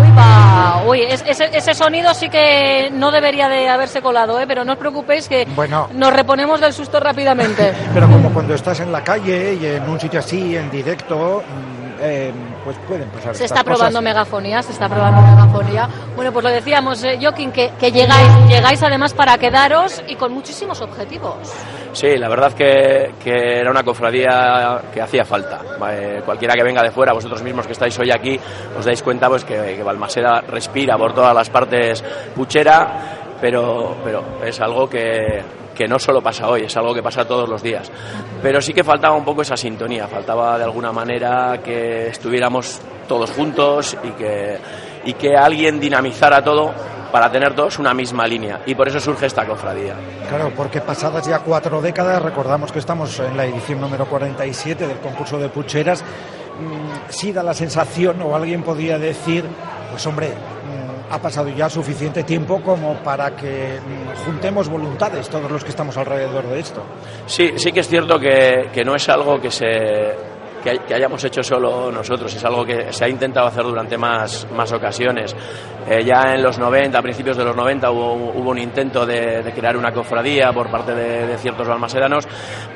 Uy, va. Uy, es- ese, ese sonido sí que no debería de haberse colado, ¿eh? pero no os preocupéis que Bueno. nos reponemos del susto rápidamente. Pero como cuando estás en la calle y en un sitio así, en directo, mm, eh, pues pueden pasar Se está probando cosas. megafonía, se está probando megafonía. Bueno, pues lo decíamos, eh, Joaquín, que, que llegáis, llegáis además para quedaros y con muchísimos objetivos. Sí, la verdad que, que era una cofradía que hacía falta. Eh, cualquiera que venga de fuera, vosotros mismos que estáis hoy aquí, os dais cuenta pues que, que Balmaseda respira por todas las partes puchera, pero, pero es algo que, que no solo pasa hoy, es algo que pasa todos los días. Pero sí que faltaba un poco esa sintonía, faltaba de alguna manera que estuviéramos todos juntos y que, y que alguien dinamizara todo para tener todos una misma línea. Y por eso surge esta cofradía. Claro, porque pasadas ya cuatro décadas, recordamos que estamos en la edición número 47 del concurso de pucheras, mm, sí da la sensación, o alguien podría decir, pues hombre, ha pasado ya suficiente tiempo como para que mm, juntemos voluntades todos los que estamos alrededor de esto. Sí, sí que es cierto que, que no es algo que se que, hay- que hayamos hecho solo nosotros, es algo que se ha intentado hacer durante más, más ocasiones. Eh, ya en los 90, a principios de los 90, hubo, hubo un intento de, de crear una cofradía por parte de, de ciertos balmasedanos,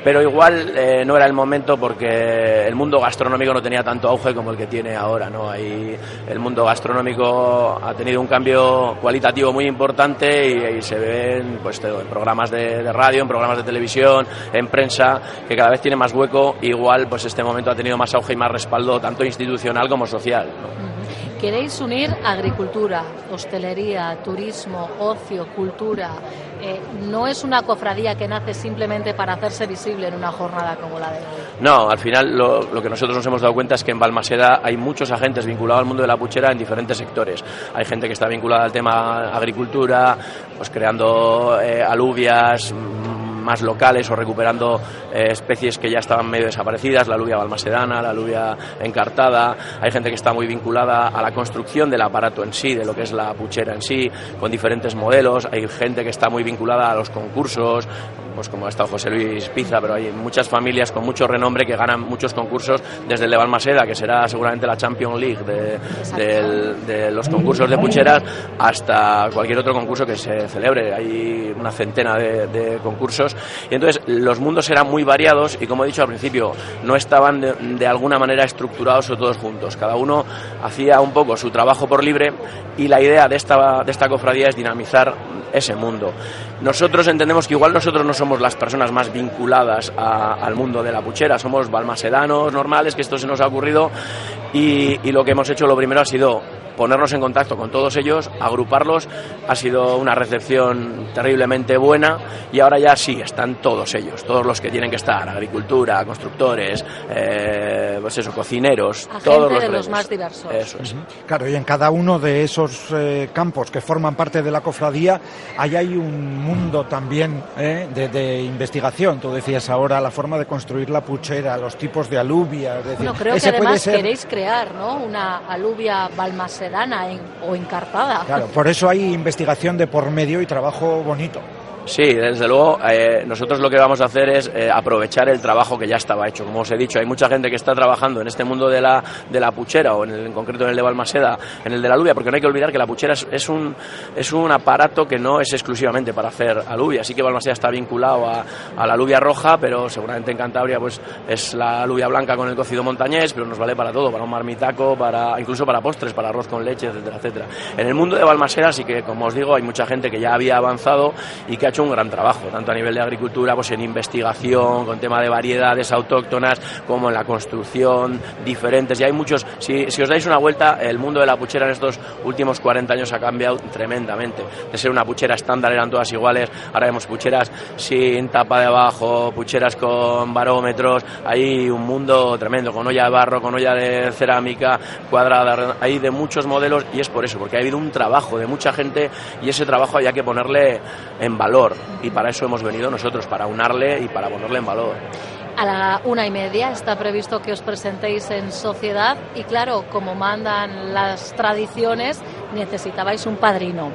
pero igual eh, no era el momento porque el mundo gastronómico no tenía tanto auge como el que tiene ahora. ¿no? Ahí el mundo gastronómico ha tenido un cambio cualitativo muy importante y, y se ven pues, en programas de, de radio, en programas de televisión, en prensa, que cada vez tiene más hueco. Igual pues este momento ha tenido más auge y más respaldo, tanto institucional como social. ¿no? Queréis unir agricultura, hostelería, turismo, ocio, cultura. Eh, no es una cofradía que nace simplemente para hacerse visible en una jornada como la de hoy. No, al final lo, lo que nosotros nos hemos dado cuenta es que en Balmaseda hay muchos agentes vinculados al mundo de la puchera en diferentes sectores. Hay gente que está vinculada al tema agricultura, pues creando eh, alubias más locales o recuperando eh, especies que ya estaban medio desaparecidas, la alubia balmasedana, la alubia encartada. Hay gente que está muy vinculada a la construcción del aparato en sí, de lo que es la puchera en sí, con diferentes modelos. Hay gente que está muy vinculada a los concursos, pues como ha estado José Luis Pizza, pero hay muchas familias con mucho renombre que ganan muchos concursos, desde el de Balmaseda, que será seguramente la Champions League de, los concursos de pucheras, hasta cualquier otro concurso que se celebre. Hay una centena de, de concursos. Y entonces los mundos eran muy variados y, como he dicho al principio, no estaban de, alguna manera estructurados o todos juntos. Cada uno hacía un poco su trabajo por libre y la idea de esta, de esta cofradía es dinamizar ese mundo. Nosotros entendemos que igual nosotros no somos las personas más vinculadas a- al mundo de la puchera, somos balmasedanos normales, que esto se nos ha ocurrido y lo que hemos hecho lo primero ha sido ponernos en contacto con todos ellos, agruparlos, ha sido una recepción terriblemente buena y ahora ya sí, están todos ellos, todos los que tienen que estar, agricultura, constructores, eh, pues eso, cocineros, A todos los de los más diversos. Eso es. Claro, y en cada uno de esos eh, campos que forman parte de la cofradía, ahí hay un mundo también eh, de, de investigación. Tú decías ahora la forma de construir la puchera, los tipos de alubia. Es decir, Bueno, creo que además ser- queréis crear ¿no? una alubia balmasedana en- o encartada. Claro, por eso hay investigación de por medio y trabajo bonito. Sí, desde luego, eh, nosotros lo que vamos a hacer es eh, aprovechar el trabajo que ya estaba hecho. Como os he dicho, hay mucha gente que está trabajando en este mundo de la, de la puchera, o en, el- concreto en el de Balmaseda, en el de la alubia, porque no hay que olvidar que la puchera es, es un, es un aparato que no es exclusivamente para hacer alubia. Así que Balmaseda está vinculado a, a la alubia roja, pero seguramente en Cantabria pues es la alubia blanca con el cocido montañés, pero nos vale para todo, para un marmitaco, para incluso para postres, para arroz con leche, etcétera, etcétera. En el mundo de Balmaseda sí que, como os digo, hay mucha gente que ya había avanzado y que ha hecho un gran trabajo, tanto a nivel de agricultura, pues en investigación, con tema de variedades autóctonas, como en la construcción, diferentes. Y hay muchos, si, si os dais una vuelta, el mundo de la puchera en estos últimos 40 años ha cambiado tremendamente. De ser una puchera estándar eran todas iguales, ahora vemos pucheras sin tapa de abajo, pucheras con barómetros, hay un mundo tremendo, con olla de barro, con olla de cerámica, cuadrada, hay de muchos modelos y es por eso, porque ha habido un trabajo de mucha gente y ese trabajo había que ponerle en valor y para eso hemos venido nosotros, para unarle y para ponerle en valor. A la una y media está previsto que os presentéis en sociedad y claro, como mandan las tradiciones, necesitabais un padrino.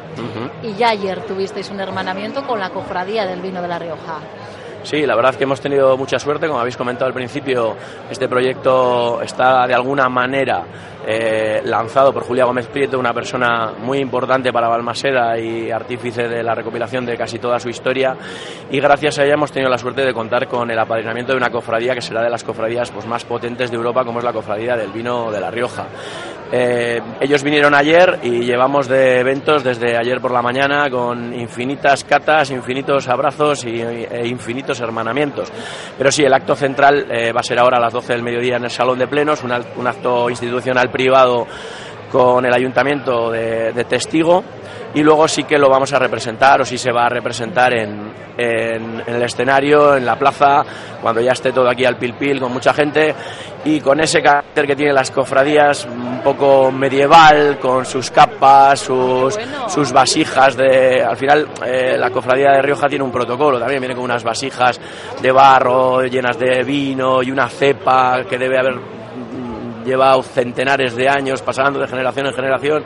Y ya ayer tuvisteis un hermanamiento con la cofradía del vino de La Rioja. Sí, la verdad es que hemos tenido mucha suerte, como habéis comentado al principio, este proyecto está de alguna manera eh, lanzado por Julia Gómez Prieto, una persona muy importante para Balmaseda y artífice de la recopilación de casi toda su historia, y gracias a ella hemos tenido la suerte de contar con el apadrinamiento de una cofradía que será de las cofradías pues, más potentes de Europa, como es la cofradía del vino de La Rioja. Eh, ellos vinieron ayer y llevamos de eventos desde ayer por la mañana con infinitas catas, infinitos abrazos y, e infinitos hermanamientos. Pero sí, el acto central eh, va a ser ahora a las 12 del mediodía en el Salón de Plenos, un, un acto institucional privado con el ayuntamiento de, de testigo y luego sí que lo vamos a representar o sí se va a representar en, en- en el escenario, en la plaza, cuando ya esté todo aquí al pil pil con mucha gente y con ese carácter que tienen las cofradías un poco medieval, con sus capas, sus, sus vasijas de... Al final eh, la cofradía de Rioja tiene un protocolo, también viene con unas vasijas de barro llenas de vino y una cepa que debe haber llevado centenares de años pasando de generación en generación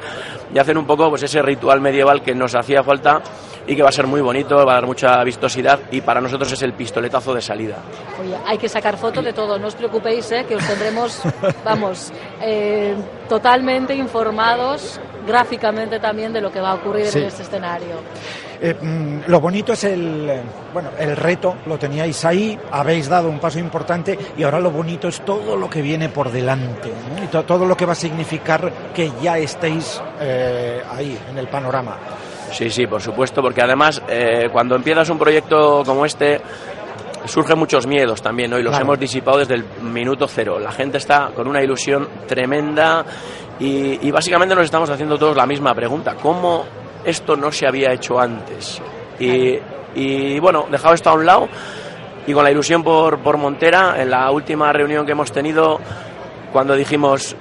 y hacen un poco pues ese ritual medieval que nos hacía falta y que va a ser muy bonito, va a dar mucha vistosidad y para nosotros es el pistoletazo de salida. Oye, hay que sacar fotos de todo, no os preocupéis, ¿eh? que os tendremos, vamos, eh, totalmente informados gráficamente también de lo que va a ocurrir Sí. en este escenario. Eh, mm, lo bonito es el, bueno, el reto, lo teníais ahí, habéis dado un paso importante y ahora lo bonito es todo lo que viene por delante ¿no? y to- todo lo que va a significar que ya estéis eh, ahí en el panorama. Sí, sí, por supuesto, porque además eh, cuando empiezas un proyecto como este surgen muchos miedos también, ¿no? Y los Claro. hemos disipado desde el minuto cero. La gente está con una ilusión tremenda y, y básicamente nos estamos haciendo todos la misma pregunta. ¿Cómo esto no se había hecho antes? Y, y, bueno, dejado esto a un lado y con la ilusión por, por Montera, en la última reunión que hemos tenido, cuando dijimos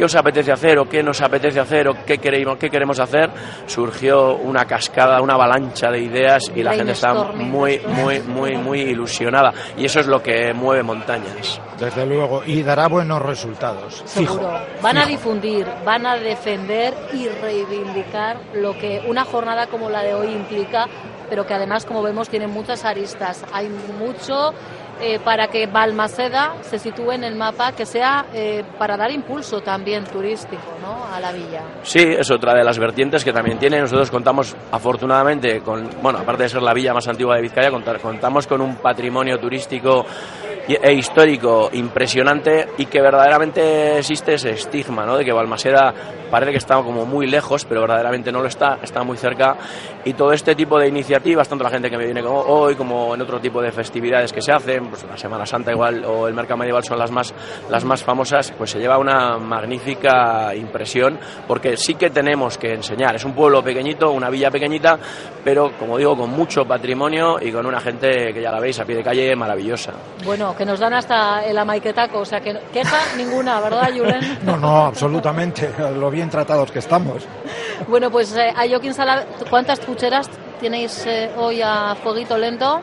qué os apetece hacer o qué nos apetece hacer o qué queremos, qué queremos hacer, surgió una cascada, una avalancha de ideas y la gente está muy, muy, muy, muy ilusionada. Y eso es lo que mueve montañas. Desde luego, y dará buenos resultados. Fijo. Seguro. Van a fijo. difundir, van a defender y reivindicar lo que una jornada como la de hoy implica, pero que además, como vemos, tiene muchas aristas. Hay mucho eh, para que Balmaceda se sitúe en el mapa, que sea eh, para dar impulso también turístico ¿no? a la villa. Sí, es otra de las vertientes que también tiene. Nosotros contamos, afortunadamente, con, bueno, aparte de ser la villa más antigua de Vizcaya, contamos con un patrimonio turístico e histórico impresionante y que verdaderamente existe ese estigma, ¿no? De que Balmaseda parece que está como muy lejos, pero verdaderamente no lo está, está muy cerca. Y todo este tipo de iniciativas, tanto la gente que me viene como hoy, como en otro tipo de festividades que se hacen, pues la Semana Santa igual o el Mercado Medieval son las más, las más famosas, pues se lleva una magnífica impresión, porque sí que tenemos que enseñar. Es un pueblo pequeñito, una villa pequeñita, pero como digo, con mucho patrimonio y con una gente que ya la veis a pie de calle maravillosa. Bueno, que nos dan hasta el amaiquetaco, o sea que queja ninguna, ¿verdad, Julen? No, no, absolutamente, lo bien tratados que estamos. Bueno, pues eh, a Joaquín Sala, ¿cuántas pucheras tenéis eh, hoy a fueguito lento?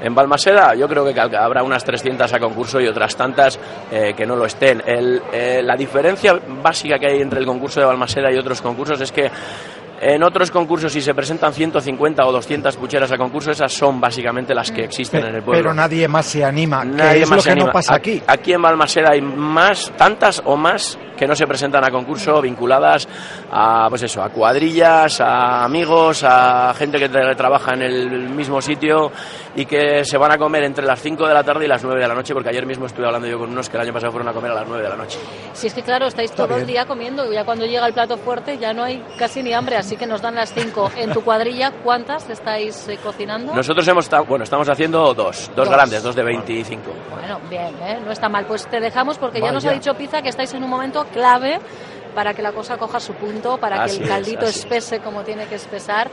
En Balmaseda yo creo que habrá unas 300 a concurso y otras tantas eh, que no lo estén. El, eh, la diferencia básica que hay entre el concurso de Balmaseda y otros concursos es que en otros concursos, si se presentan 150 o 200 pucheras a concurso, esas son básicamente las que existen en el pueblo. Pero nadie más se anima, que Nadie es más lo se que no pasa aquí. Aquí en Balmaseda hay más, tantas o más que no se presentan a concurso vinculadas a, pues eso, a cuadrillas, a amigos, a gente que tra- trabaja en el mismo sitio y que se van a comer entre las 5 de la tarde y las 9 de la noche, porque ayer mismo estuve hablando yo con unos que el año pasado fueron a comer a las 9 de la noche. Si es que claro, estáis Está todo el bien. día comiendo y ya cuando llega el plato fuerte ya no hay casi ni hambre, así que nos dan las cinco. En tu cuadrilla, ¿cuántas estáis eh, cocinando? Nosotros hemos estado, bueno, estamos haciendo dos, dos Dos. grandes, dos de 25. Bueno, bien, ¿eh? no está mal. Pues te dejamos porque ya nos ha dicho Pizza que estáis en un momento clave para que la cosa coja su punto, para Así que el caldito es. espese como tiene que espesar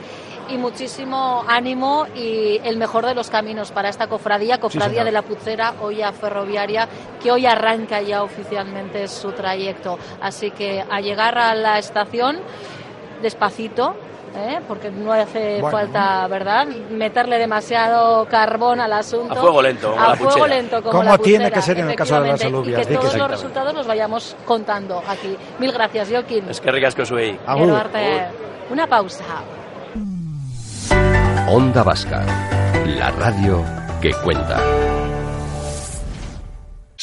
y muchísimo ánimo y el mejor de los caminos para esta cofradía, cofradía de la Pucera, olla ferroviaria, que hoy arranca ya oficialmente su trayecto. Así que a llegar a la estación, despacito, ¿eh? porque no hace Bueno. falta, ¿verdad?, meterle demasiado carbón al asunto. A fuego lento, A la fuego puchera. lento, como Como la tiene puchera, que ser en el caso de las alubias, Y que todos los resultados los vayamos contando aquí. Mil gracias, Joaquín. Es que ricas que darte una pausa. Onda Vasca, la radio que cuenta.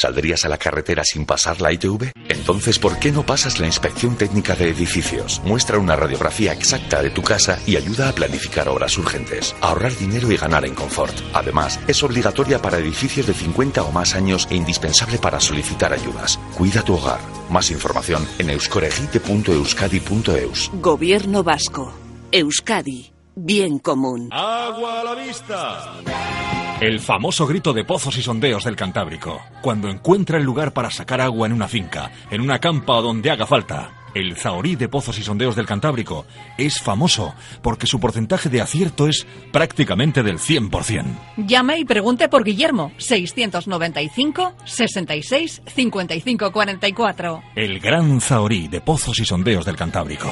¿Saldrías a la carretera sin pasar la ITV? Entonces, ¿por qué no pasas la inspección técnica de edificios? Muestra una radiografía exacta de tu casa y ayuda a planificar obras urgentes, ahorrar dinero y ganar en confort. Además, es obligatoria para edificios de 50 o más años e indispensable para solicitar ayudas. Cuida tu hogar. Más información en euscoregite.euskadi.eus. Gobierno vasco. Euskadi. Bien común. Agua a la vista. El famoso grito de pozos y sondeos del Cantábrico. Cuando encuentra el lugar para sacar agua en una finca, en una campa o donde haga falta. El zahorí de pozos y sondeos del Cantábrico es famoso porque su porcentaje de acierto es prácticamente del 100%. Llame y pregunte por Guillermo. 695 66 55 44. El gran zahorí de pozos y sondeos del Cantábrico.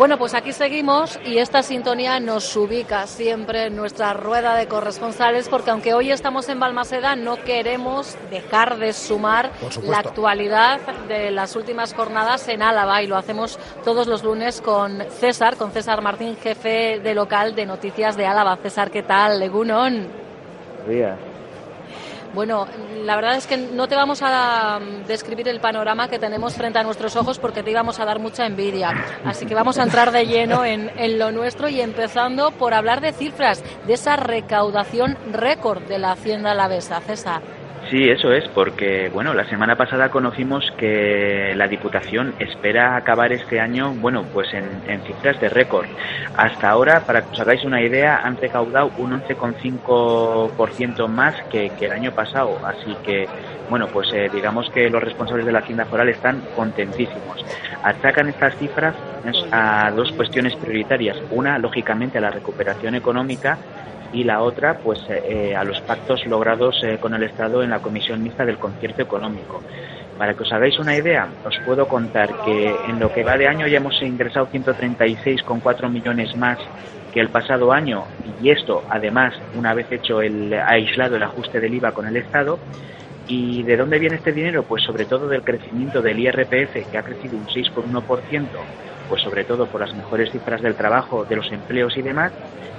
Bueno, pues aquí seguimos y esta sintonía nos ubica siempre en nuestra rueda de corresponsales porque aunque hoy estamos en Balmaseda no queremos dejar de sumar la actualidad de las últimas jornadas en Álava y lo hacemos todos los lunes con César, con César Martín, jefe de local de Noticias de Álava. César, ¿qué tal? Legunon. días. Bueno, la verdad es que no te vamos a describir el panorama que tenemos frente a nuestros ojos porque te íbamos a dar mucha envidia. Así que vamos a entrar de lleno en, en lo nuestro y empezando por hablar de cifras, de esa recaudación récord de la Hacienda Alavesa. César. Sí, eso es, porque bueno, la semana pasada conocimos que la Diputación espera acabar este año, bueno, pues en, cifras de récord. Hasta ahora, para que os hagáis una idea, han recaudado un 11,5% más que, que el año pasado. Así que, bueno, pues eh, digamos que los responsables de la Hacienda Foral están contentísimos. Achacan estas cifras a dos cuestiones prioritarias. Una, lógicamente, a la recuperación económica y la otra pues eh, a los pactos logrados eh, con el Estado en la Comisión Mixta del Concierto Económico. Para que os hagáis una idea, os puedo contar que en lo que va de año ya hemos ingresado 136,4 millones más que el pasado año y esto además una vez hecho el aislado el ajuste del IVA con el Estado ¿Y de dónde viene este dinero? Pues sobre todo del crecimiento del IRPF, que ha crecido un 6,1%, pues sobre todo por las mejores cifras del trabajo, de los empleos y demás,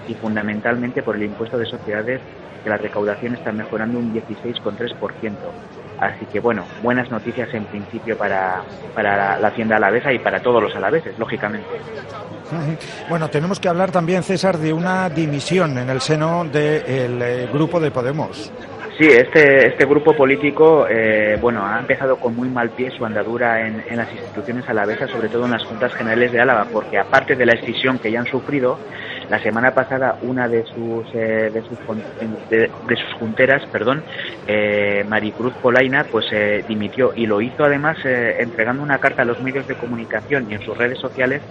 y fundamentalmente por el impuesto de sociedades, que la recaudación está mejorando un 16,3%. Así que bueno, buenas noticias en principio para, para la Hacienda alavesa y para todos los alaveses, lógicamente. Bueno, tenemos que hablar también, César, de una dimisión en el seno del eh, grupo de Podemos. Sí, este, este grupo político, eh, bueno, ha empezado con muy mal pie su andadura en, en las instituciones alavesas, sobre todo en las juntas generales de Álava, porque aparte de la escisión que ya han sufrido, la semana pasada una de sus eh, de sus de, de sus junteras, perdón, eh, Maricruz Polaina, pues eh, dimitió y lo hizo además eh, entregando una carta a los medios de comunicación y en sus redes sociales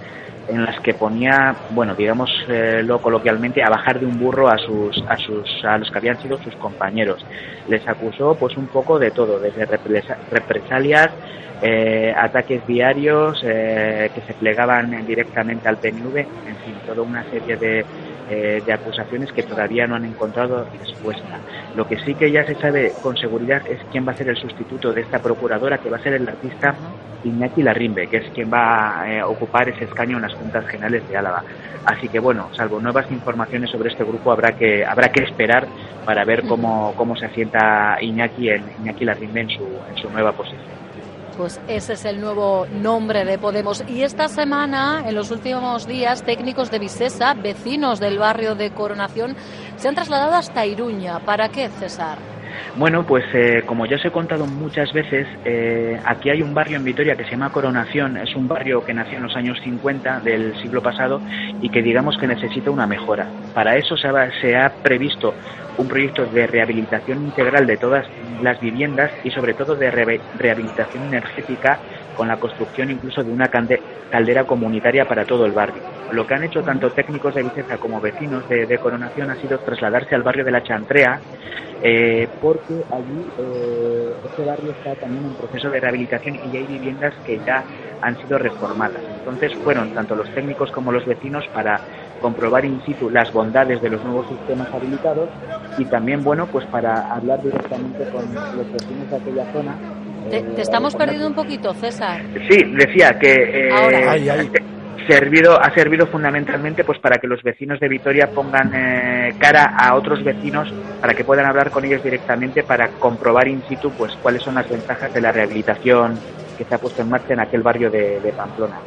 en las que ponía, bueno, digamos eh, lo coloquialmente, a bajar de un burro a sus, a sus, a los que habían sido sus compañeros. Les acusó, pues, un poco de todo, desde represa- represalias, eh, ataques diarios eh, que se plegaban directamente al PNV, en fin, toda una serie de, eh, de acusaciones que todavía no han encontrado respuesta. Lo que sí que ya se sabe con seguridad es quién va a ser el sustituto de esta procuradora, que va a ser el artista Iñaki Larrimbe, que es quien va a eh, ocupar ese escaño en las Juntas Generales de Álava. Así que bueno, salvo nuevas informaciones sobre este grupo, habrá que habrá que esperar para ver cómo, cómo se asienta Iñaki en Iñaki Larrimbe en su, en su nueva posición. Pues ese es el nuevo nombre de Podemos. Y esta semana, en los últimos días, técnicos de Visesa, vecinos del barrio de Coronación, se han trasladado hasta Iruña. ¿Para qué, César? Bueno, pues eh, como ya os he contado muchas veces, eh, aquí hay un barrio en Vitoria que se llama Coronación. Es un barrio que nació en los años 50 del siglo pasado y que digamos que necesita una mejora. Para eso se ha previsto un proyecto de rehabilitación integral de todas las viviendas y sobre todo de re- rehabilitación energética con la construcción incluso de una caldera comunitaria para todo el barrio. Lo que han hecho tanto técnicos de Viceza como vecinos de, Coronación ha sido trasladarse al barrio de la Chantrea, eh, porque allí eh, este barrio está también en proceso de rehabilitación y hay viviendas que ya han sido reformadas. Entonces fueron tanto los técnicos como los vecinos para comprobar in situ las bondades de los nuevos sistemas habilitados y también, bueno, pues para hablar directamente con los vecinos de aquella zona. Te, eh, estamos perdiendo un poquito, César. Sí, decía que eh, Servido, ha servido fundamentalmente pues para que los vecinos de Vitoria pongan eh, cara a otros vecinos para que puedan hablar con ellos directamente para comprobar in situ pues cuáles son las ventajas de la rehabilitación que se ha puesto en marcha en aquel barrio de, de Pamplona.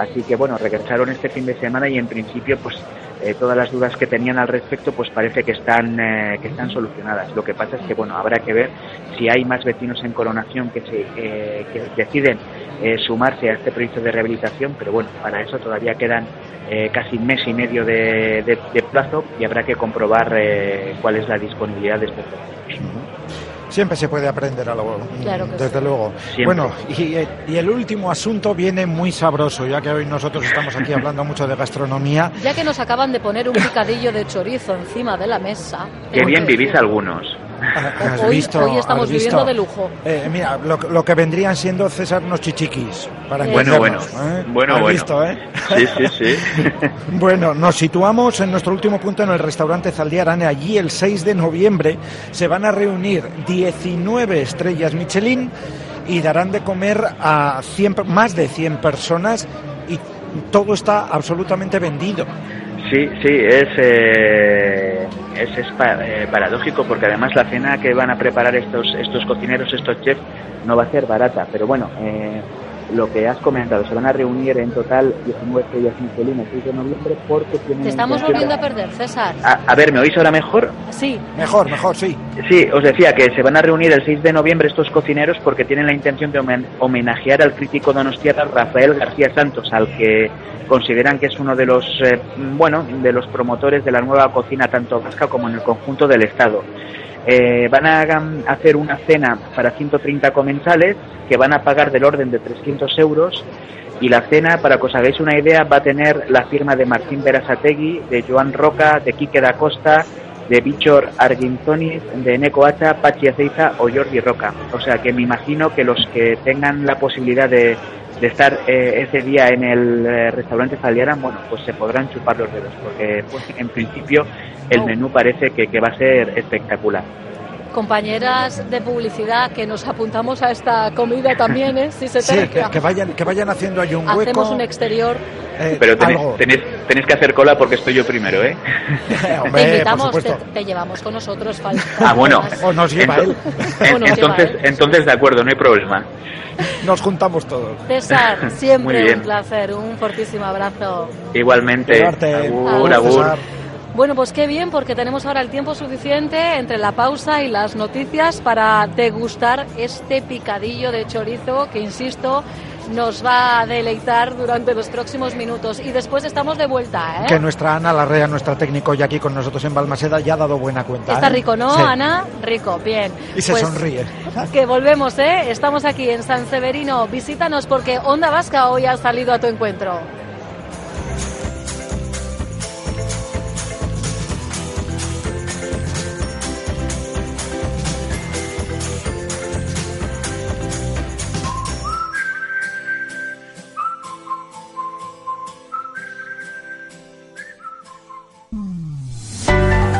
Así que bueno, regresaron este fin de semana y en principio pues eh, todas las dudas que tenían al respecto pues parece que están eh, que están solucionadas. Lo que pasa es que bueno, habrá que ver si hay más vecinos en Coronación que se eh, que deciden sumarse a este proyecto de rehabilitación, pero bueno, para eso todavía quedan casi un mes y medio de, plazo y habrá que comprobar cuál es la disponibilidad de este proyecto. Siempre se puede aprender algo, desde luego. Bueno, y, y, el último asunto viene muy sabroso, ya que hoy nosotros estamos aquí hablando mucho de gastronomía. Ya que nos acaban de poner un picadillo de chorizo encima de la mesa. Qué bien vivís algunos. ¿Has hoy, visto, hoy estamos viviendo de lujo. Eh, mira, lo, que vendrían siendo César unos chichiquis. Para bueno, bueno, ¿eh? bueno, ¿Has bueno. Visto, ¿eh? Sí, sí, sí. bueno, nos situamos en nuestro último punto en el restaurante Zaldiarane. Allí el 6 de noviembre se van a reunir 19 estrellas Michelin y darán de comer a 100, más de 100 personas y todo está absolutamente vendido. Sí, sí, es, eh, es, es eh, paradójico porque además la cena que van a preparar estos, estos cocineros, estos chefs, no va a ser barata. Pero bueno, eh, lo que has comentado, se van a reunir en total 19 estrellas Michelin el 6 de noviembre porque tienen... Te estamos volviendo a perder, César. A, ver, ¿me oís ahora mejor? Sí. Mejor, mejor, sí. Sí, os decía que se van a reunir el 6 de noviembre estos cocineros porque tienen la intención de homenajear al crítico donostiarra Rafael García Santos, al que consideran que es uno de los, eh, bueno, de los promotores de la nueva cocina tanto vasca como en el conjunto del Estado. Eh, van a hacer una cena para 130 comensales que van a pagar del orden de 300 euros y la cena, para que os hagáis una idea, va a tener la firma de Martín Berasategui, de Joan Roca, de Quique da Costa, de Bichor Argintonis, de Neco Hacha, Pachi Aceiza o Jordi Roca. O sea que me imagino que los que tengan la posibilidad de, de estar eh, ese día en el eh, restaurante Zaldiaran, bueno, pues se podrán chupar los dedos, porque pues, en principio el menú parece que, que va a ser espectacular compañeras de publicidad que nos apuntamos a esta comida también, ¿eh? Si se sí, que, vayan, que vayan haciendo ahí un hueco. Hacemos un exterior. Eh, Pero tenéis, tenéis, que hacer cola porque estoy yo primero, ¿eh? te invitamos, te, llevamos con nosotros. ah, bueno. O nos lleva él. entonces, entonces, de acuerdo, no hay problema. Nos juntamos todos. César, siempre un placer, un fortísimo abrazo. Igualmente. Agur, agur. Bueno, pues qué bien, porque tenemos ahora el tiempo suficiente entre la pausa y las noticias para degustar este picadillo de chorizo que, insisto, nos va a deleitar durante los próximos minutos. Y después estamos de vuelta, ¿eh? Que nuestra Ana Larrea, nuestra técnico ya aquí con nosotros en Balmaseda, ya ha dado buena cuenta. Está ¿eh? rico, ¿no, Ana? Rico, bien. Y se pues sonríe. Que volvemos, ¿eh? Estamos aquí en San Severino. Visítanos porque Onda Vasca hoy ha salido a tu encuentro.